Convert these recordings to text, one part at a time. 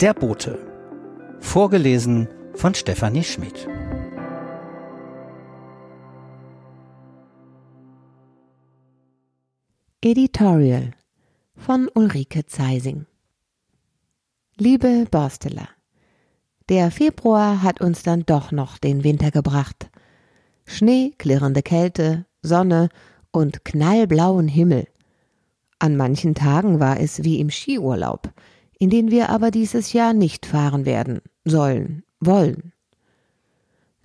Der Bote. Vorgelesen von Stefanie Schmidt. Editorial von Ulrike Zeising Liebe Borsteler, der Februar hat uns dann doch noch den Winter gebracht. Schnee, klirrende Kälte, Sonne und knallblauen Himmel. An manchen Tagen war es wie im Skiurlaub, in den wir aber dieses Jahr nicht fahren werden, sollen, wollen.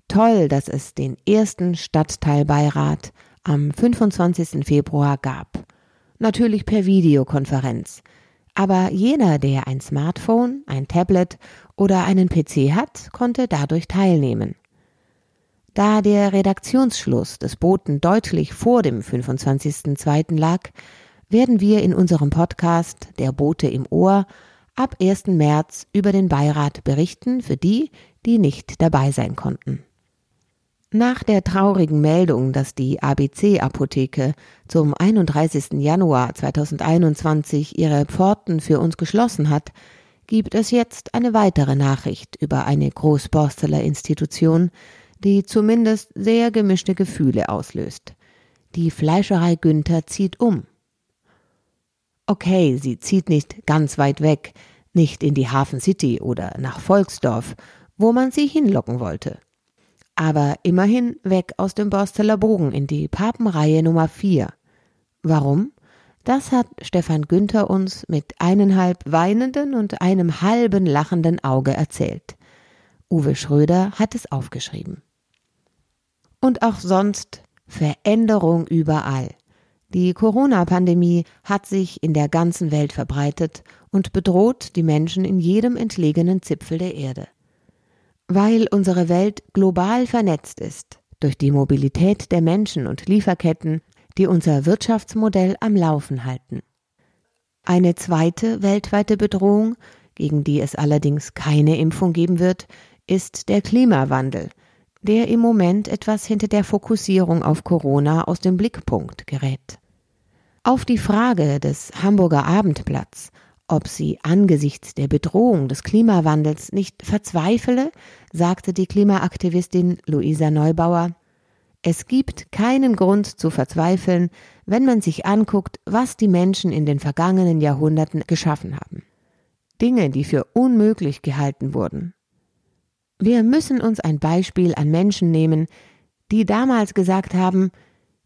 Toll, dass es den ersten Stadtteilbeirat am 25. Februar gab. Natürlich per Videokonferenz. Aber jener, der ein Smartphone, ein Tablet oder einen PC hat, konnte dadurch teilnehmen. Da der Redaktionsschluss des Boten deutlich vor dem 25.02. lag, werden wir in unserem Podcast Der Bote im Ohr ab 1. März über den Beirat berichten für die, die nicht dabei sein konnten. Nach der traurigen Meldung, dass die ABC-Apotheke zum 31. Januar 2021 ihre Pforten für uns geschlossen hat, gibt es jetzt eine weitere Nachricht über eine Großborsteler Institution, die zumindest sehr gemischte Gefühle auslöst. Die Fleischerei Günther zieht um. Okay, sie zieht nicht ganz weit weg, nicht in die Hafen City oder nach Volksdorf, wo man sie hinlocken wollte. Aber immerhin weg aus dem Borsteller Bogen in die Papenreihe Nummer 4. Warum? Das hat Stefan Günther uns mit eineinhalb weinenden und einem halben lachenden Auge erzählt. Uwe Schröder hat es aufgeschrieben. Und auch sonst Veränderung überall. Die Corona-Pandemie hat sich in der ganzen Welt verbreitet und bedroht die Menschen in jedem entlegenen Zipfel der Erde. Weil unsere Welt global vernetzt ist, durch die Mobilität der Menschen und Lieferketten, die unser Wirtschaftsmodell am Laufen halten. Eine zweite weltweite Bedrohung, gegen die es allerdings keine Impfung geben wird, ist der Klimawandel, der im Moment etwas hinter der Fokussierung auf Corona aus dem Blickpunkt gerät. Auf die Frage des Hamburger Abendblatts, ob sie angesichts der Bedrohung des Klimawandels nicht verzweifele, sagte die Klimaaktivistin Luisa Neubauer, es gibt keinen Grund zu verzweifeln, wenn man sich anguckt, was die Menschen in den vergangenen Jahrhunderten geschaffen haben. Dinge, die für unmöglich gehalten wurden, wir müssen uns ein Beispiel an Menschen nehmen, die damals gesagt haben,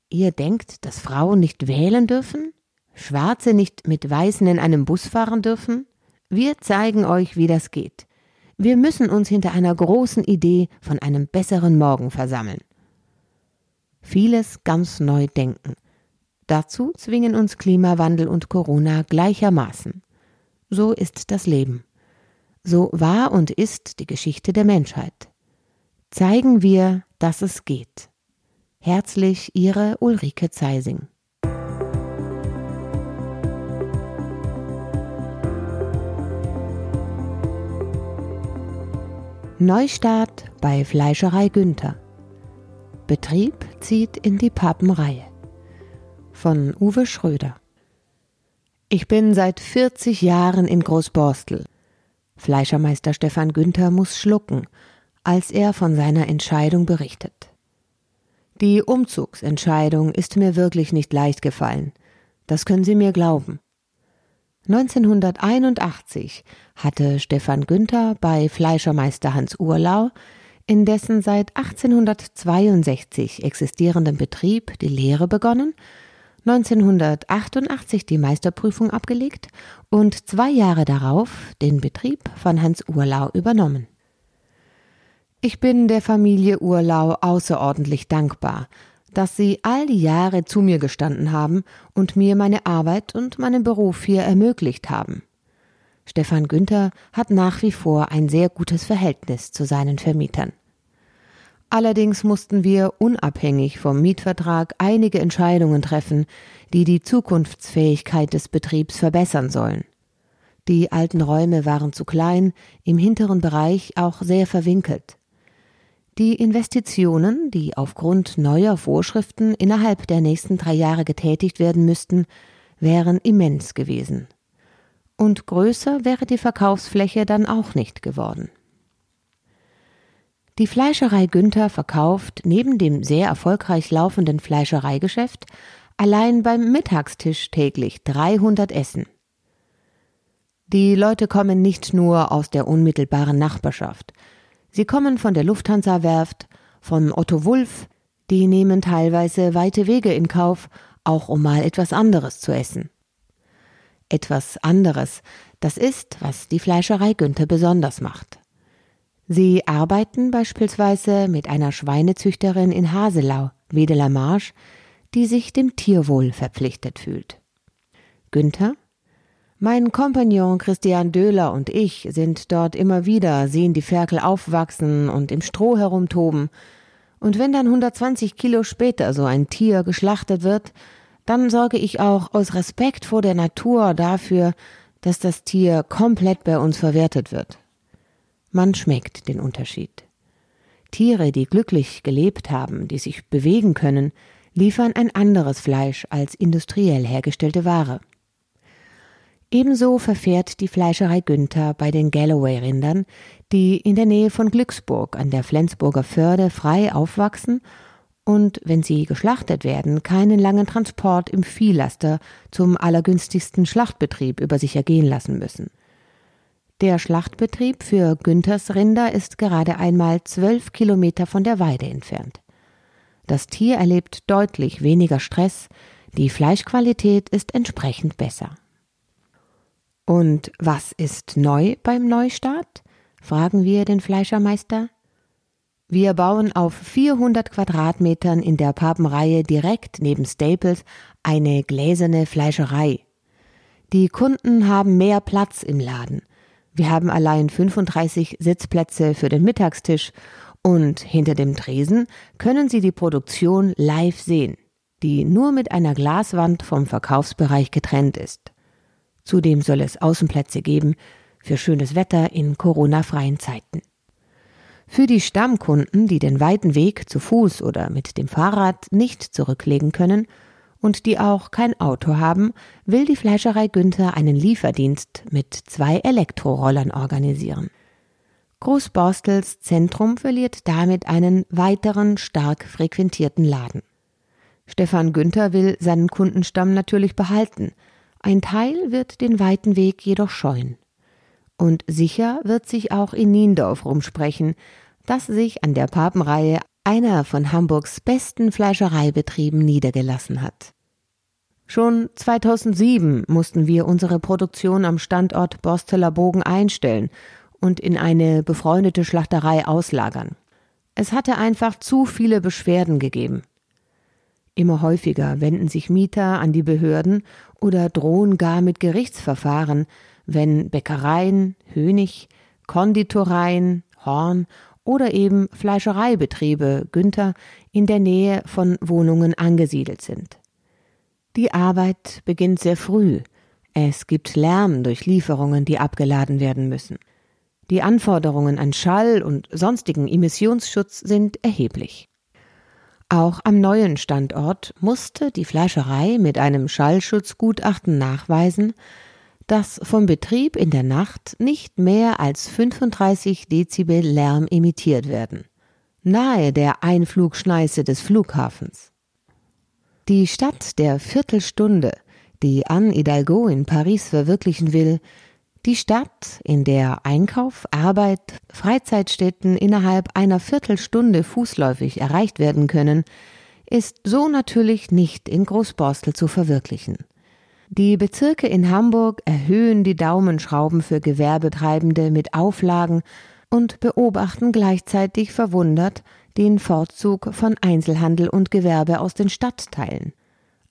ihr denkt, dass Frauen nicht wählen dürfen? Schwarze nicht mit Weißen in einem Bus fahren dürfen? Wir zeigen euch, wie das geht. Wir müssen uns hinter einer großen Idee von einem besseren Morgen versammeln. Vieles ganz neu denken. Dazu zwingen uns Klimawandel und Corona gleichermaßen. So ist das Leben. So war und ist die Geschichte der Menschheit. Zeigen wir, dass es geht. Herzlich Ihre Ulrike Zeising. Neustart bei Fleischerei Günther. Betrieb zieht in die Papenreihe. Von Uwe Schröder. Ich bin seit 40 Jahren in Großborstel Fleischermeister Stefan Günther muss schlucken, als er von seiner Entscheidung berichtet. Die Umzugsentscheidung ist mir wirklich nicht leicht gefallen. Das können Sie mir glauben. 1981 hatte Stefan Günther bei Fleischermeister Hans Urlau in dessen seit 1862 existierendem Betrieb die Lehre begonnen 1988 die Meisterprüfung abgelegt und zwei Jahre darauf den Betrieb von Hans Urlau übernommen. Ich bin der Familie Urlau außerordentlich dankbar, dass sie all die Jahre zu mir gestanden haben und mir meine Arbeit und meinen Beruf hier ermöglicht haben. Stefan Günther hat nach wie vor ein sehr gutes Verhältnis zu seinen Vermietern. Allerdings mussten wir unabhängig vom Mietvertrag einige Entscheidungen treffen, die die Zukunftsfähigkeit des Betriebs verbessern sollen. Die alten Räume waren zu klein, im hinteren Bereich auch sehr verwinkelt. Die Investitionen, die aufgrund neuer Vorschriften innerhalb der nächsten drei Jahre getätigt werden müssten, wären immens gewesen. Und größer wäre die Verkaufsfläche dann auch nicht geworden. Die Fleischerei Günther verkauft neben dem sehr erfolgreich laufenden Fleischereigeschäft allein beim Mittagstisch täglich 300 Essen. Die Leute kommen nicht nur aus der unmittelbaren Nachbarschaft. Sie kommen von der Lufthansa-Werft, von Otto Wulf, die nehmen teilweise weite Wege in Kauf, auch um mal etwas anderes zu essen. Etwas anderes, das ist, was die Fleischerei Günther besonders macht. Sie arbeiten beispielsweise mit einer Schweinezüchterin in Haselau, Wedeler Marsch, die sich dem Tierwohl verpflichtet fühlt. Günther? Mein Kompagnon Christian Döhler und ich sind dort immer wieder, sehen die Ferkel aufwachsen und im Stroh herumtoben. Und wenn dann 120 Kilo später so ein Tier geschlachtet wird, dann sorge ich auch aus Respekt vor der Natur dafür, dass das Tier komplett bei uns verwertet wird. Man schmeckt den Unterschied. Tiere, die glücklich gelebt haben, die sich bewegen können, liefern ein anderes Fleisch als industriell hergestellte Ware. Ebenso verfährt die Fleischerei Günther bei den Galloway-Rindern, die in der Nähe von Glücksburg an der Flensburger Förde frei aufwachsen und, wenn sie geschlachtet werden, keinen langen Transport im Viehlaster zum allergünstigsten Schlachtbetrieb über sich ergehen lassen müssen. Der Schlachtbetrieb für Günthers Rinder ist gerade einmal zwölf Kilometer von der Weide entfernt. Das Tier erlebt deutlich weniger Stress, die Fleischqualität ist entsprechend besser. Und was ist neu beim Neustart? fragen wir den Fleischermeister. Wir bauen auf 400 Quadratmetern in der Papenreihe direkt neben Staples eine gläserne Fleischerei. Die Kunden haben mehr Platz im Laden. Wir haben allein 35 Sitzplätze für den Mittagstisch und hinter dem Tresen können Sie die Produktion live sehen, die nur mit einer Glaswand vom Verkaufsbereich getrennt ist. Zudem soll es Außenplätze geben für schönes Wetter in Corona-freien Zeiten. Für die Stammkunden, die den weiten Weg zu Fuß oder mit dem Fahrrad nicht zurücklegen können und die auch kein Auto haben, will die Fleischerei Günther einen Lieferdienst mit zwei Elektrorollern organisieren. Großborstels Zentrum verliert damit einen weiteren stark frequentierten Laden. Stefan Günther will seinen Kundenstamm natürlich behalten. Ein Teil wird den weiten Weg jedoch scheuen. Und sicher wird sich auch in Niendorf rumsprechen, dass sich an der Papenreihe einer von Hamburgs besten Fleischereibetrieben niedergelassen hat. Schon 2007 mussten wir unsere Produktion am Standort Borsteler Bogen einstellen und in eine befreundete Schlachterei auslagern. Es hatte einfach zu viele Beschwerden gegeben. Immer häufiger wenden sich Mieter an die Behörden oder drohen gar mit Gerichtsverfahren, wenn Bäckereien, Hönig, Konditoreien, Horn oder eben Fleischereibetriebe Günther in der Nähe von Wohnungen angesiedelt sind. Die Arbeit beginnt sehr früh. Es gibt Lärm durch Lieferungen, die abgeladen werden müssen. Die Anforderungen an Schall und sonstigen Emissionsschutz sind erheblich. Auch am neuen Standort musste die Fleischerei mit einem Schallschutzgutachten nachweisen, dass vom Betrieb in der Nacht nicht mehr als 35 Dezibel Lärm emittiert werden, nahe der Einflugschneise des Flughafens. Die Stadt der Viertelstunde, die Anne Hidalgo in Paris verwirklichen will, die Stadt, in der Einkauf, Arbeit, Freizeitstätten innerhalb einer Viertelstunde fußläufig erreicht werden können, ist so natürlich nicht in Großborstel zu verwirklichen. Die Bezirke in Hamburg erhöhen die Daumenschrauben für Gewerbetreibende mit Auflagen und beobachten gleichzeitig verwundert den Fortzug von Einzelhandel und Gewerbe aus den Stadtteilen.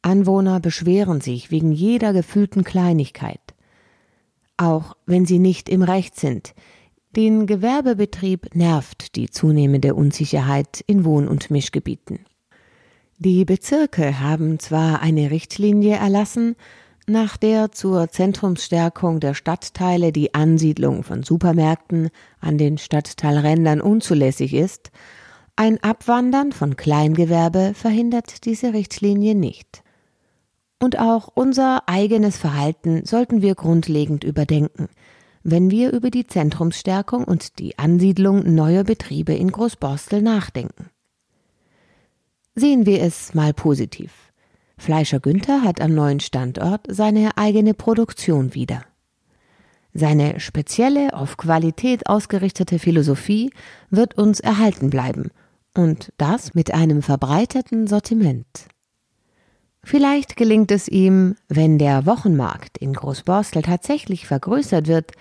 Anwohner beschweren sich wegen jeder gefühlten Kleinigkeit auch wenn sie nicht im Recht sind. Den Gewerbebetrieb nervt die zunehmende Unsicherheit in Wohn- und Mischgebieten. Die Bezirke haben zwar eine Richtlinie erlassen, nach der zur Zentrumsstärkung der Stadtteile die Ansiedlung von Supermärkten an den Stadtteilrändern unzulässig ist, ein Abwandern von Kleingewerbe verhindert diese Richtlinie nicht. Und auch unser eigenes Verhalten sollten wir grundlegend überdenken, wenn wir über die Zentrumsstärkung und die Ansiedlung neuer Betriebe in Großborstel nachdenken. Sehen wir es mal positiv. Fleischer Günther hat am neuen Standort seine eigene Produktion wieder. Seine spezielle, auf Qualität ausgerichtete Philosophie wird uns erhalten bleiben und das mit einem verbreiterten Sortiment. Vielleicht gelingt es ihm, wenn der Wochenmarkt in Großborstel tatsächlich vergrößert wird,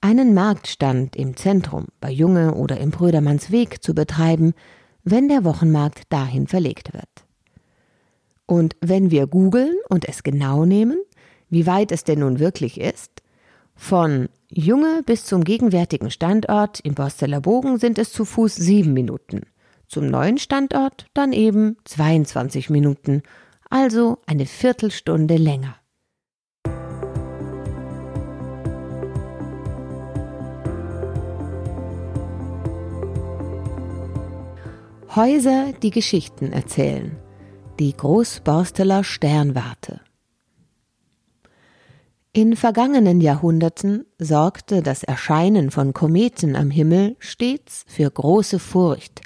einen Marktstand im Zentrum bei Junge oder im Brödermannsweg zu betreiben, wenn der Wochenmarkt dahin verlegt wird. Und wenn wir googeln und es genau nehmen, wie weit es denn nun wirklich ist, von Junge bis zum gegenwärtigen Standort im Borsteller Bogen sind es zu Fuß sieben Minuten, zum neuen Standort dann eben 22 Minuten also eine Viertelstunde länger. Häuser, die Geschichten erzählen. Die Großborsteler Sternwarte. In vergangenen Jahrhunderten sorgte das Erscheinen von Kometen am Himmel stets für große Furcht,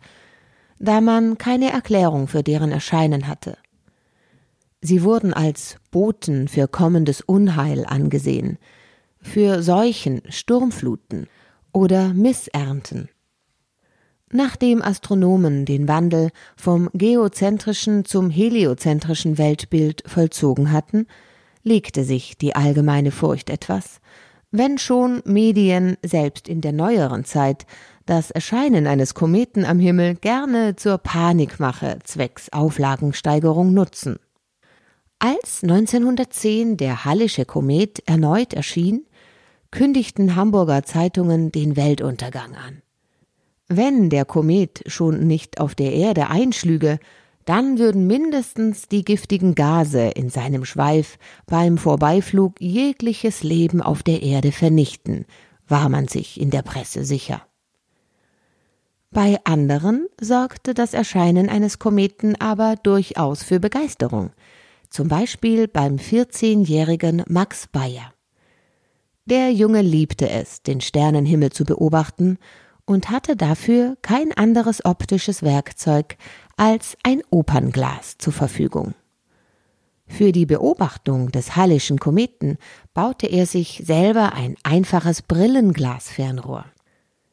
da man keine Erklärung für deren Erscheinen hatte. Sie wurden als Boten für kommendes Unheil angesehen, für Seuchen, Sturmfluten oder Missernten. Nachdem Astronomen den Wandel vom geozentrischen zum heliozentrischen Weltbild vollzogen hatten, legte sich die allgemeine Furcht etwas, wenn schon Medien selbst in der neueren Zeit das Erscheinen eines Kometen am Himmel gerne zur Panikmache zwecks Auflagensteigerung nutzen. Als 1910 der Hallische Komet erneut erschien, kündigten Hamburger Zeitungen den Weltuntergang an. Wenn der Komet schon nicht auf der Erde einschlüge, dann würden mindestens die giftigen Gase in seinem Schweif beim Vorbeiflug jegliches Leben auf der Erde vernichten, war man sich in der Presse sicher. Bei anderen sorgte das Erscheinen eines Kometen aber durchaus für Begeisterung – zum Beispiel beim 14-jährigen Max Bayer. Der Junge liebte es, den Sternenhimmel zu beobachten und hatte dafür kein anderes optisches Werkzeug als ein Opernglas zur Verfügung. Für die Beobachtung des Hallischen Kometen baute er sich selber ein einfaches Brillenglasfernrohr.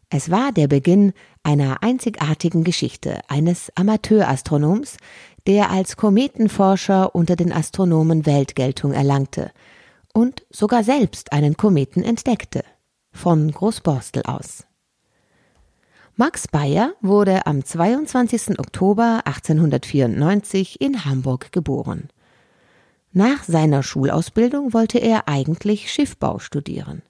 Es war der Beginn einer einzigartigen Geschichte eines Amateurastronoms, der als Kometenforscher unter den Astronomen Weltgeltung erlangte und sogar selbst einen Kometen entdeckte, von Großborstel aus. Max Bayer wurde am 22. Oktober 1894 in Hamburg geboren. Nach seiner Schulausbildung wollte er eigentlich Schiffbau studieren.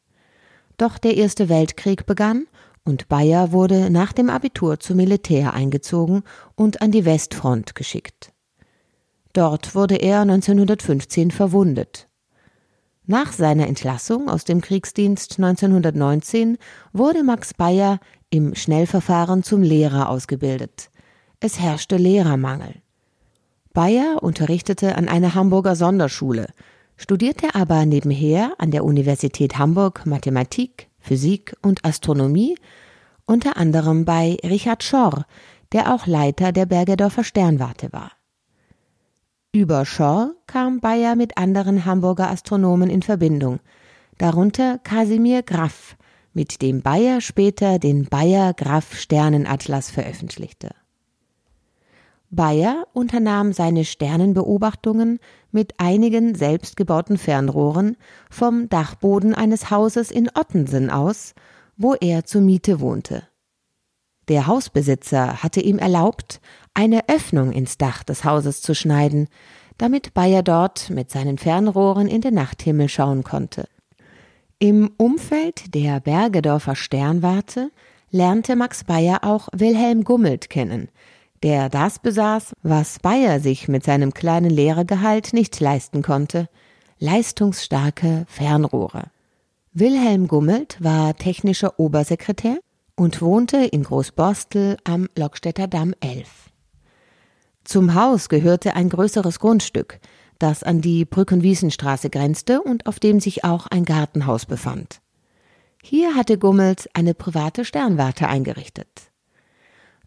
Doch der Erste Weltkrieg begann und Bayer wurde nach dem Abitur zum Militär eingezogen und an die Westfront geschickt. Dort wurde er 1915 verwundet. Nach seiner Entlassung aus dem Kriegsdienst 1919 wurde Max Bayer im Schnellverfahren zum Lehrer ausgebildet. Es herrschte Lehrermangel. Bayer unterrichtete an einer Hamburger Sonderschule, studierte aber nebenher an der Universität Hamburg Mathematik, Physik und Astronomie, unter anderem bei Richard Schorr, der auch Leiter der Bergedorfer Sternwarte war. Über Schorr kam Bayer mit anderen Hamburger Astronomen in Verbindung, darunter Kasimir Graff, mit dem Bayer später den Bayer-Graff-Sternenatlas veröffentlichte. Bayer unternahm seine Sternenbeobachtungen mit einigen selbstgebauten Fernrohren vom Dachboden eines Hauses in Ottensen aus, wo er zur Miete wohnte. Der Hausbesitzer hatte ihm erlaubt, eine Öffnung ins Dach des Hauses zu schneiden, damit Bayer dort mit seinen Fernrohren in den Nachthimmel schauen konnte. Im Umfeld der Bergedorfer Sternwarte lernte Max Bayer auch Wilhelm Gummelt kennen, der das besaß, was Bayer sich mit seinem kleinen Lehrergehalt nicht leisten konnte, leistungsstarke Fernrohre. Wilhelm Gummelt war technischer Obersekretär und wohnte in Großborstel am Lockstädter Damm 11. Zum Haus gehörte ein größeres Grundstück, das an die Brückenwiesenstraße grenzte und auf dem sich auch ein Gartenhaus befand. Hier hatte Gummels eine private Sternwarte eingerichtet.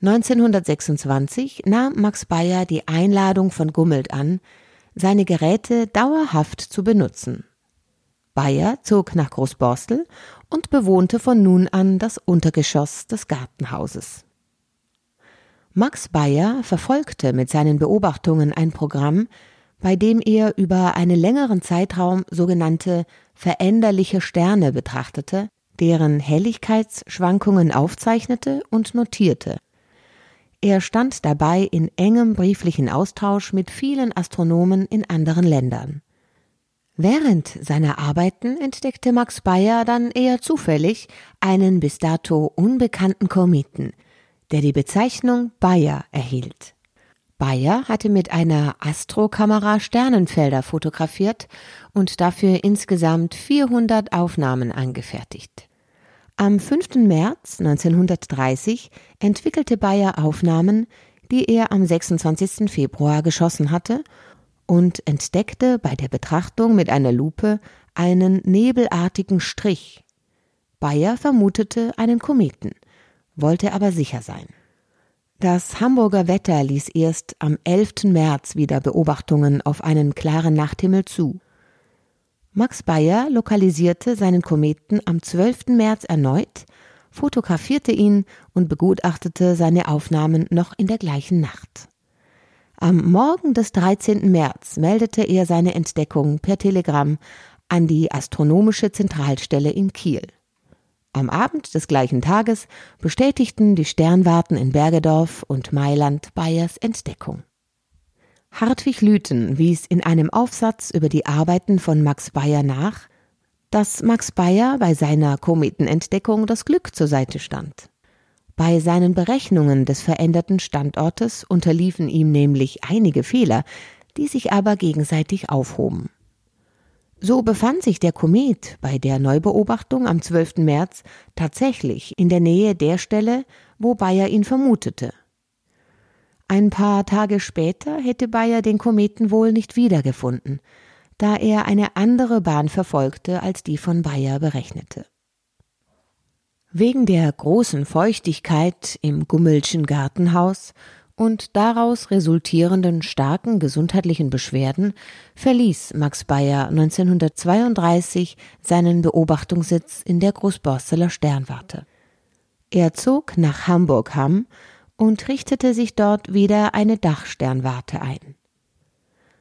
1926 nahm Max Bayer die Einladung von Gummelt an, seine Geräte dauerhaft zu benutzen. Bayer zog nach Großborstel und bewohnte von nun an das Untergeschoss des Gartenhauses. Max Bayer verfolgte mit seinen Beobachtungen ein Programm, bei dem er über einen längeren Zeitraum sogenannte veränderliche Sterne betrachtete, deren Helligkeitsschwankungen aufzeichnete und notierte. Er stand dabei in engem brieflichen Austausch mit vielen Astronomen in anderen Ländern. Während seiner Arbeiten entdeckte Max Bayer dann eher zufällig einen bis dato unbekannten Kometen, der die Bezeichnung Bayer erhielt. Bayer hatte mit einer Astrokamera Sternenfelder fotografiert und dafür insgesamt 400 Aufnahmen angefertigt. Am 5. März 1930 entwickelte Bayer Aufnahmen, die er am 26. Februar geschossen hatte und entdeckte bei der Betrachtung mit einer Lupe einen nebelartigen Strich. Bayer vermutete einen Kometen, wollte aber sicher sein. Das Hamburger Wetter ließ erst am 11. März wieder Beobachtungen auf einen klaren Nachthimmel zu. Max Bayer lokalisierte seinen Kometen am 12. März erneut, fotografierte ihn und begutachtete seine Aufnahmen noch in der gleichen Nacht. Am Morgen des 13. März meldete er seine Entdeckung per Telegramm an die Astronomische Zentralstelle in Kiel. Am Abend des gleichen Tages bestätigten die Sternwarten in Bergedorf und Mailand Bayers Entdeckung. Hartwig Lüthen wies in einem Aufsatz über die Arbeiten von Max Bayer nach, dass Max Bayer bei seiner Kometenentdeckung das Glück zur Seite stand. Bei seinen Berechnungen des veränderten Standortes unterliefen ihm nämlich einige Fehler, die sich aber gegenseitig aufhoben. So befand sich der Komet bei der Neubeobachtung am 12. März tatsächlich in der Nähe der Stelle, wo Bayer ihn vermutete. Ein paar Tage später hätte Bayer den Kometen wohl nicht wiedergefunden, da er eine andere Bahn verfolgte, als die von Bayer berechnete. Wegen der großen Feuchtigkeit im Gummelschen Gartenhaus und daraus resultierenden starken gesundheitlichen Beschwerden verließ Max Bayer 1932 seinen Beobachtungssitz in der Großborsteler Sternwarte. Er zog nach Hamburg-Hamm und richtete sich dort wieder eine Dachsternwarte ein.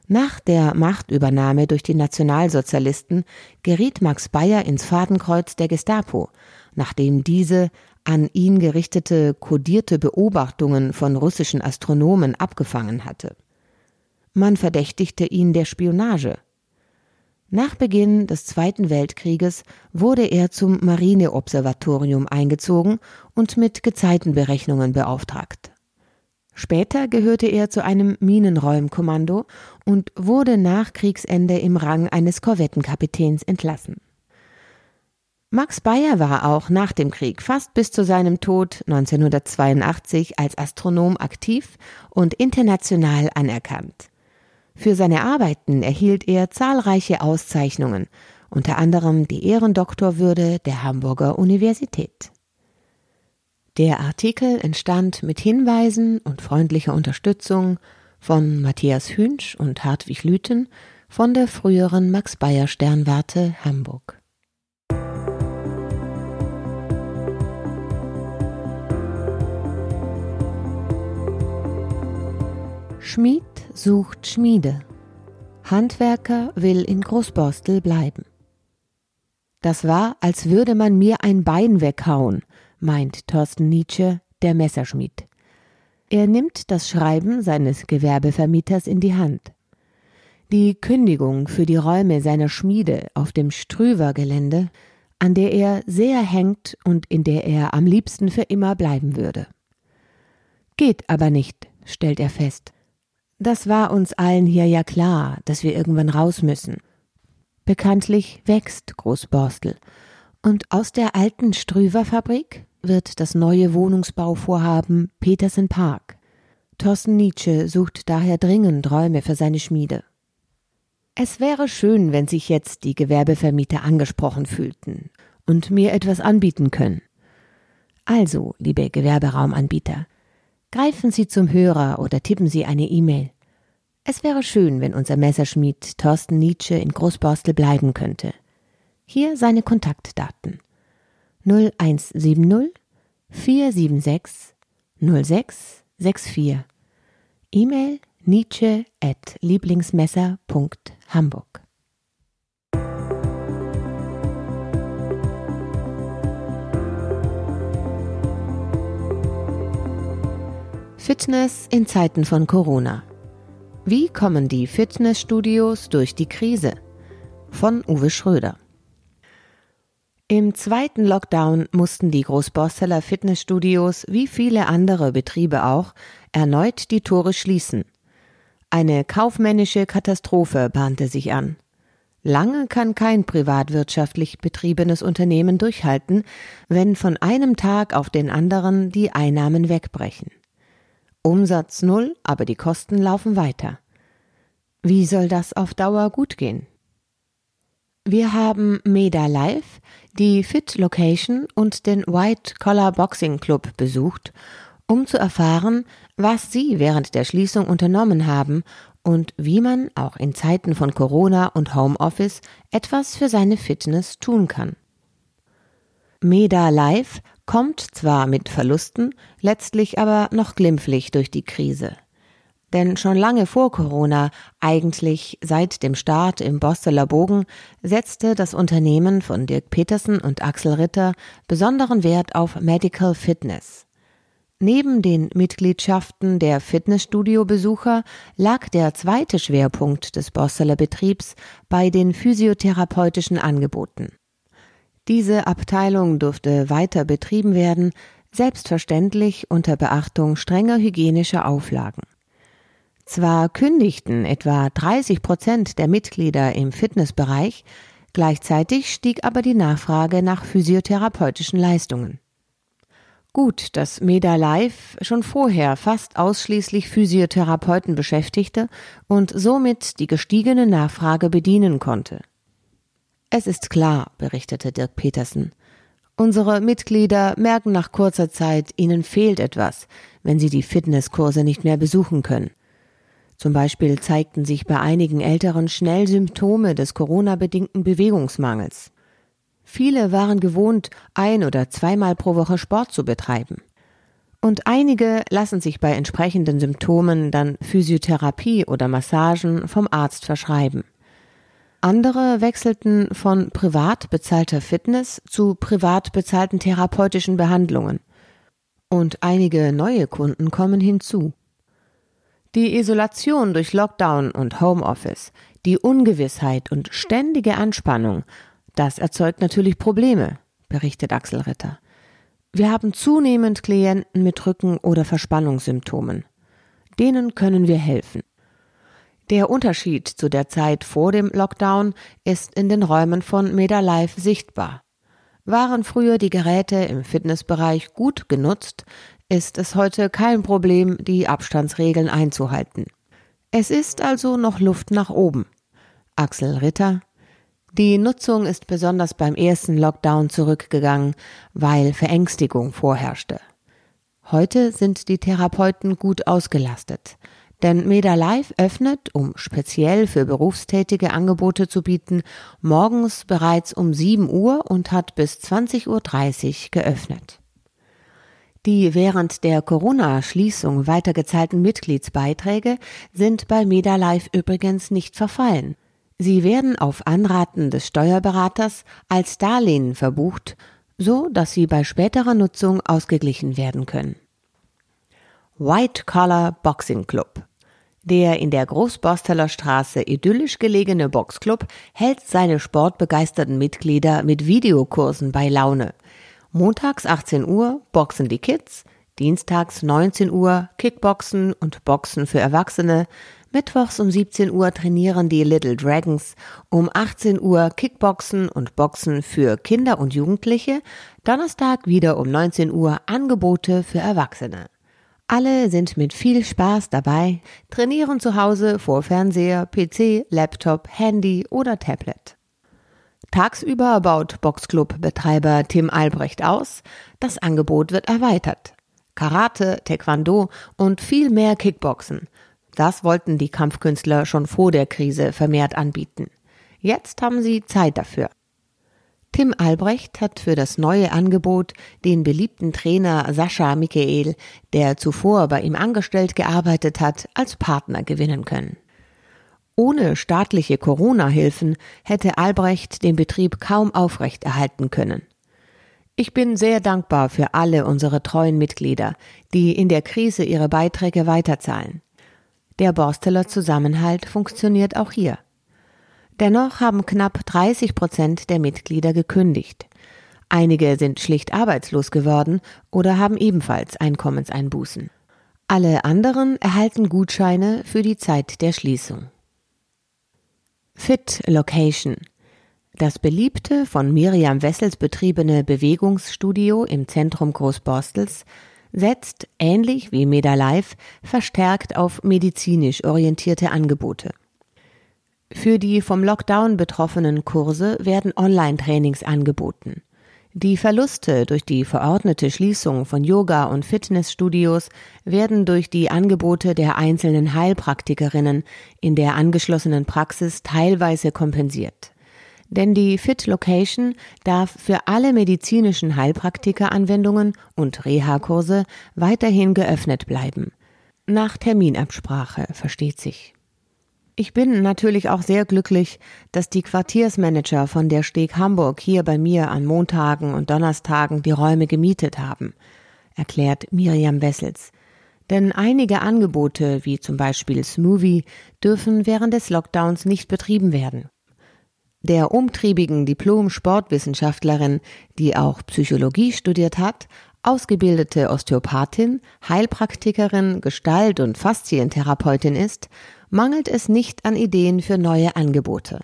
Nach der Machtübernahme durch die Nationalsozialisten geriet Max Bayer ins Fadenkreuz der Gestapo, nachdem diese an ihn gerichtete kodierte Beobachtungen von russischen Astronomen abgefangen hatte. Man verdächtigte ihn der Spionage. Nach Beginn des Zweiten Weltkrieges wurde er zum Marineobservatorium eingezogen und mit Gezeitenberechnungen beauftragt. Später gehörte er zu einem Minenräumkommando und wurde nach Kriegsende im Rang eines Korvettenkapitäns entlassen. Max Bayer war auch nach dem Krieg fast bis zu seinem Tod 1982 als Astronom aktiv und international anerkannt. Für seine Arbeiten erhielt er zahlreiche Auszeichnungen, unter anderem die Ehrendoktorwürde der Hamburger Universität. Der Artikel entstand mit Hinweisen und freundlicher Unterstützung von Matthias Hünsch und Hartwig Lüthen von der früheren Max Bayer Sternwarte Hamburg. Schmied sucht Schmiede. Handwerker will in Großborstel bleiben. Das war, als würde man mir ein Bein weghauen, meint Thorsten Nietzsche, der Messerschmied. Er nimmt das Schreiben seines Gewerbevermieters in die Hand. Die Kündigung für die Räume seiner Schmiede auf dem Strüver-Gelände, an der er sehr hängt und in der er am liebsten für immer bleiben würde. Geht aber nicht, stellt er fest. Das war uns allen hier ja klar, dass wir irgendwann raus müssen. Bekanntlich wächst Großborstel. Und aus der alten Strüver-Fabrik wird das neue Wohnungsbauvorhaben Petersen Park. Thorsten Nietzsche sucht daher dringend Räume für seine Schmiede. Es wäre schön, wenn sich jetzt die Gewerbevermieter angesprochen fühlten und mir etwas anbieten können. Also, liebe Gewerberaumanbieter, greifen Sie zum Hörer oder tippen Sie eine E-Mail. Es wäre schön, wenn unser Messerschmied Thorsten Nietzsche in Großborstel bleiben könnte. Hier seine Kontaktdaten. 0170 476 0664. E-Mail nietzsche at lieblingsmesser.hamburg. Fitness in Zeiten von Corona. Wie kommen die Fitnessstudios durch die Krise? Von Uwe Schröder. Im zweiten Lockdown mussten die Großborsteller Fitnessstudios, wie viele andere Betriebe auch, erneut die Tore schließen. Eine kaufmännische Katastrophe bahnte sich an. Lange kann kein privatwirtschaftlich betriebenes Unternehmen durchhalten, wenn von einem Tag auf den anderen die Einnahmen wegbrechen. Umsatz null, aber die Kosten laufen weiter. Wie soll das auf Dauer gut gehen? Wir haben Meda Live, die Fit Location und den White Collar Boxing Club besucht, um zu erfahren, was sie während der Schließung unternommen haben und wie man auch in Zeiten von Corona und Homeoffice etwas für seine Fitness tun kann. Meda Live kommt zwar mit Verlusten, letztlich aber noch glimpflich durch die Krise. Denn schon lange vor Corona, eigentlich seit dem Start im Bosteler Bogen, setzte das Unternehmen von Dirk Petersen und Axel Ritter besonderen Wert auf Medical Fitness. Neben den Mitgliedschaften der Fitnessstudio-Besucher lag der zweite Schwerpunkt des Bosteler Betriebs bei den physiotherapeutischen Angeboten. Diese Abteilung durfte weiter betrieben werden, selbstverständlich unter Beachtung strenger hygienischer Auflagen. Zwar kündigten etwa 30 Prozent der Mitglieder im Fitnessbereich, gleichzeitig stieg aber die Nachfrage nach physiotherapeutischen Leistungen. Gut, dass Meda Live schon vorher fast ausschließlich Physiotherapeuten beschäftigte und somit die gestiegene Nachfrage bedienen konnte. Es ist klar, berichtete Dirk Petersen. Unsere Mitglieder merken nach kurzer Zeit, ihnen fehlt etwas, wenn sie die Fitnesskurse nicht mehr besuchen können. Zum Beispiel zeigten sich bei einigen Älteren schnell Symptome des Corona-bedingten Bewegungsmangels. Viele waren gewohnt, ein oder zweimal pro Woche Sport zu betreiben. Und einige lassen sich bei entsprechenden Symptomen dann Physiotherapie oder Massagen vom Arzt verschreiben. Andere wechselten von privat bezahlter Fitness zu privat bezahlten therapeutischen Behandlungen. Und einige neue Kunden kommen hinzu. Die Isolation durch Lockdown und Homeoffice, die Ungewissheit und ständige Anspannung, das erzeugt natürlich Probleme, berichtet Axel Ritter. Wir haben zunehmend Klienten mit Rücken- oder Verspannungssymptomen. Denen können wir helfen. Der Unterschied zu der Zeit vor dem Lockdown ist in den Räumen von MetaLife sichtbar. Waren früher die Geräte im Fitnessbereich gut genutzt, ist es heute kein Problem, die Abstandsregeln einzuhalten. Es ist also noch Luft nach oben. Axel Ritter Die Nutzung ist besonders beim ersten Lockdown zurückgegangen, weil Verängstigung vorherrschte. Heute sind die Therapeuten gut ausgelastet. Denn MetaLife öffnet, um speziell für Berufstätige Angebote zu bieten, morgens bereits um 7 Uhr und hat bis 20.30 Uhr geöffnet. Die während der Corona-Schließung weitergezahlten Mitgliedsbeiträge sind bei MediaLife übrigens nicht verfallen. Sie werden auf Anraten des Steuerberaters als Darlehen verbucht, so dass sie bei späterer Nutzung ausgeglichen werden können. White Collar Boxing Club der in der Großborsteler Straße idyllisch gelegene Boxclub hält seine sportbegeisterten Mitglieder mit Videokursen bei Laune. Montags 18 Uhr boxen die Kids, dienstags 19 Uhr Kickboxen und Boxen für Erwachsene, mittwochs um 17 Uhr trainieren die Little Dragons, um 18 Uhr Kickboxen und Boxen für Kinder und Jugendliche, Donnerstag wieder um 19 Uhr Angebote für Erwachsene. Alle sind mit viel Spaß dabei, trainieren zu Hause vor Fernseher, PC, Laptop, Handy oder Tablet. Tagsüber baut Boxclub-Betreiber Tim Albrecht aus, das Angebot wird erweitert. Karate, Taekwondo und viel mehr Kickboxen. Das wollten die Kampfkünstler schon vor der Krise vermehrt anbieten. Jetzt haben sie Zeit dafür. Tim Albrecht hat für das neue Angebot den beliebten Trainer Sascha Michael, der zuvor bei ihm angestellt gearbeitet hat, als Partner gewinnen können. Ohne staatliche Corona-Hilfen hätte Albrecht den Betrieb kaum aufrechterhalten können. Ich bin sehr dankbar für alle unsere treuen Mitglieder, die in der Krise ihre Beiträge weiterzahlen. Der Borsteler Zusammenhalt funktioniert auch hier. Dennoch haben knapp 30 Prozent der Mitglieder gekündigt. Einige sind schlicht arbeitslos geworden oder haben ebenfalls Einkommenseinbußen. Alle anderen erhalten Gutscheine für die Zeit der Schließung. Fit Location das beliebte, von Miriam Wessels betriebene Bewegungsstudio im Zentrum Großborstels setzt, ähnlich wie MetaLife, verstärkt auf medizinisch orientierte Angebote. Für die vom Lockdown betroffenen Kurse werden Online-Trainings angeboten. Die Verluste durch die verordnete Schließung von Yoga- und Fitnessstudios werden durch die Angebote der einzelnen Heilpraktikerinnen in der angeschlossenen Praxis teilweise kompensiert. Denn die Fit Location darf für alle medizinischen Heilpraktikeranwendungen und Reha-Kurse weiterhin geöffnet bleiben. Nach Terminabsprache, versteht sich. Ich bin natürlich auch sehr glücklich, dass die Quartiersmanager von der Steg Hamburg hier bei mir an Montagen und Donnerstagen die Räume gemietet haben, erklärt Miriam Wessels. Denn einige Angebote, wie zum Beispiel Smoothie, dürfen während des Lockdowns nicht betrieben werden. Der umtriebigen Diplom-Sportwissenschaftlerin, die auch Psychologie studiert hat, ausgebildete Osteopathin, Heilpraktikerin, Gestalt- und Faszientherapeutin ist mangelt es nicht an Ideen für neue Angebote.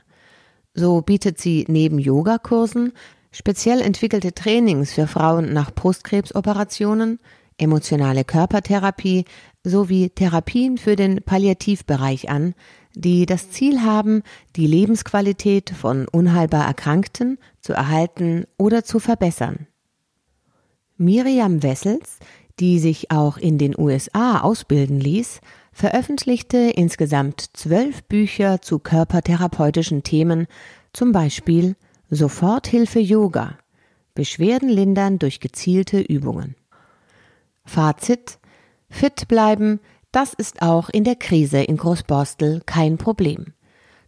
So bietet sie neben Yogakursen speziell entwickelte Trainings für Frauen nach Brustkrebsoperationen, emotionale Körpertherapie sowie Therapien für den Palliativbereich an, die das Ziel haben, die Lebensqualität von unheilbar Erkrankten zu erhalten oder zu verbessern. Miriam Wessels, die sich auch in den USA ausbilden ließ, veröffentlichte insgesamt zwölf Bücher zu körpertherapeutischen Themen, zum Beispiel Soforthilfe Yoga, Beschwerden lindern durch gezielte Übungen. Fazit Fit bleiben, das ist auch in der Krise in Großborstel kein Problem.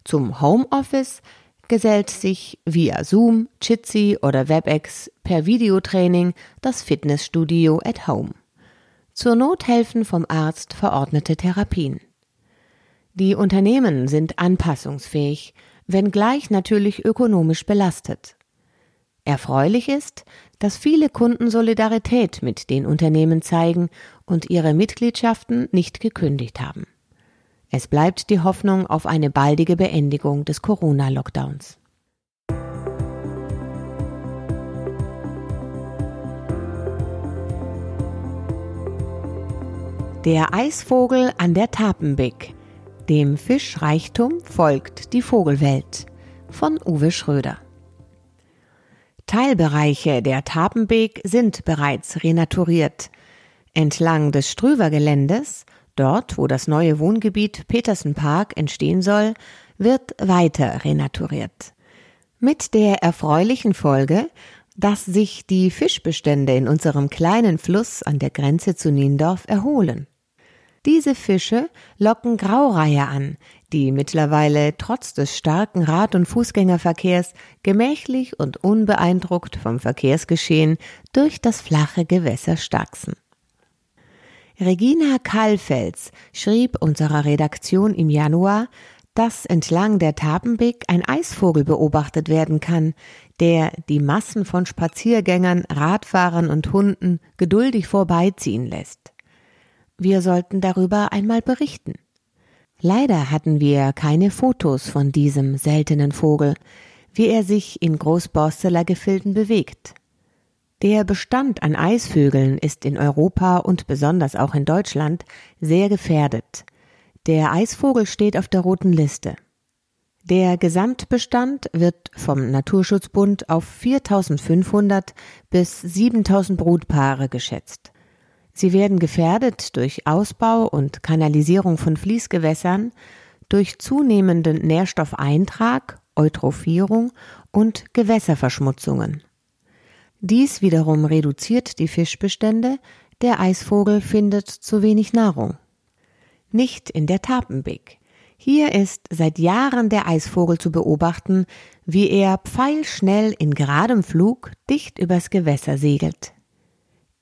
Zum Homeoffice gesellt sich via Zoom, Jitsi oder WebEx per Videotraining das Fitnessstudio at Home. Zur Not helfen vom Arzt verordnete Therapien. Die Unternehmen sind anpassungsfähig, wenngleich natürlich ökonomisch belastet. Erfreulich ist, dass viele Kunden Solidarität mit den Unternehmen zeigen und ihre Mitgliedschaften nicht gekündigt haben. Es bleibt die Hoffnung auf eine baldige Beendigung des Corona-Lockdowns. Der Eisvogel an der Tapenbeck. Dem Fischreichtum folgt die Vogelwelt von Uwe Schröder. Teilbereiche der Tapenbeek sind bereits renaturiert. Entlang des Ströver-Geländes, dort wo das neue Wohngebiet Petersenpark entstehen soll, wird weiter renaturiert. Mit der erfreulichen Folge, dass sich die Fischbestände in unserem kleinen Fluss an der Grenze zu Niendorf erholen. Diese Fische locken Graureiher an, die mittlerweile trotz des starken Rad- und Fußgängerverkehrs gemächlich und unbeeindruckt vom Verkehrsgeschehen durch das flache Gewässer stachsen. Regina Kalfels schrieb unserer Redaktion im Januar, dass entlang der Tapenbeek ein Eisvogel beobachtet werden kann, der die Massen von Spaziergängern, Radfahrern und Hunden geduldig vorbeiziehen lässt. Wir sollten darüber einmal berichten. Leider hatten wir keine Fotos von diesem seltenen Vogel, wie er sich in Großborsteler Gefilden bewegt. Der Bestand an Eisvögeln ist in Europa und besonders auch in Deutschland sehr gefährdet. Der Eisvogel steht auf der roten Liste. Der Gesamtbestand wird vom Naturschutzbund auf 4500 bis 7000 Brutpaare geschätzt. Sie werden gefährdet durch Ausbau und Kanalisierung von Fließgewässern, durch zunehmenden Nährstoffeintrag, Eutrophierung und Gewässerverschmutzungen. Dies wiederum reduziert die Fischbestände, der Eisvogel findet zu wenig Nahrung. Nicht in der Tapenbeek. Hier ist seit Jahren der Eisvogel zu beobachten, wie er pfeilschnell in geradem Flug dicht übers Gewässer segelt.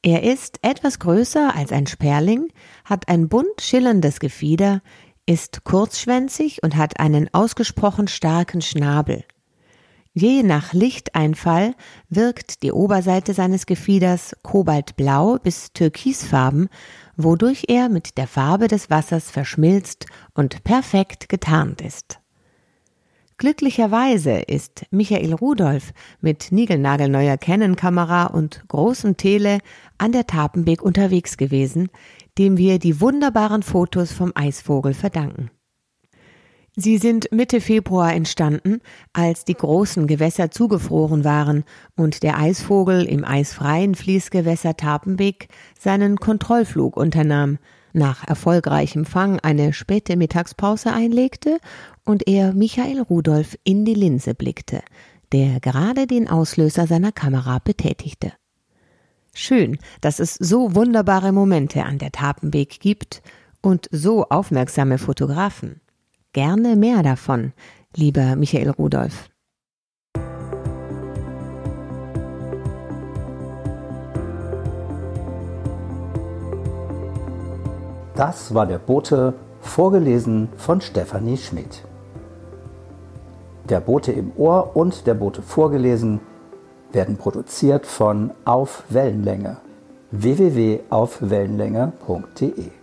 Er ist etwas größer als ein Sperling, hat ein bunt schillerndes Gefieder, ist kurzschwänzig und hat einen ausgesprochen starken Schnabel. Je nach Lichteinfall wirkt die Oberseite seines Gefieders kobaltblau bis türkisfarben, wodurch er mit der Farbe des Wassers verschmilzt und perfekt getarnt ist. Glücklicherweise ist Michael Rudolph mit niegelnagelneuer Canon-Kamera und großem Tele an der Tapenbeek unterwegs gewesen, dem wir die wunderbaren Fotos vom Eisvogel verdanken. Sie sind Mitte Februar entstanden, als die großen Gewässer zugefroren waren und der Eisvogel im eisfreien Fließgewässer Tapenbeek seinen Kontrollflug unternahm, nach erfolgreichem Fang eine späte Mittagspause einlegte und er Michael Rudolph in die Linse blickte, der gerade den Auslöser seiner Kamera betätigte. Schön, dass es so wunderbare Momente an der Tapenbeek gibt und so aufmerksame Fotografen. Gerne mehr davon, lieber Michael Rudolph. Das war der Bote, vorgelesen von Stefanie Schmidt. Der Bote im Ohr und der Bote vorgelesen werden produziert von Auf Wellenlänge www.aufwellenlänge.de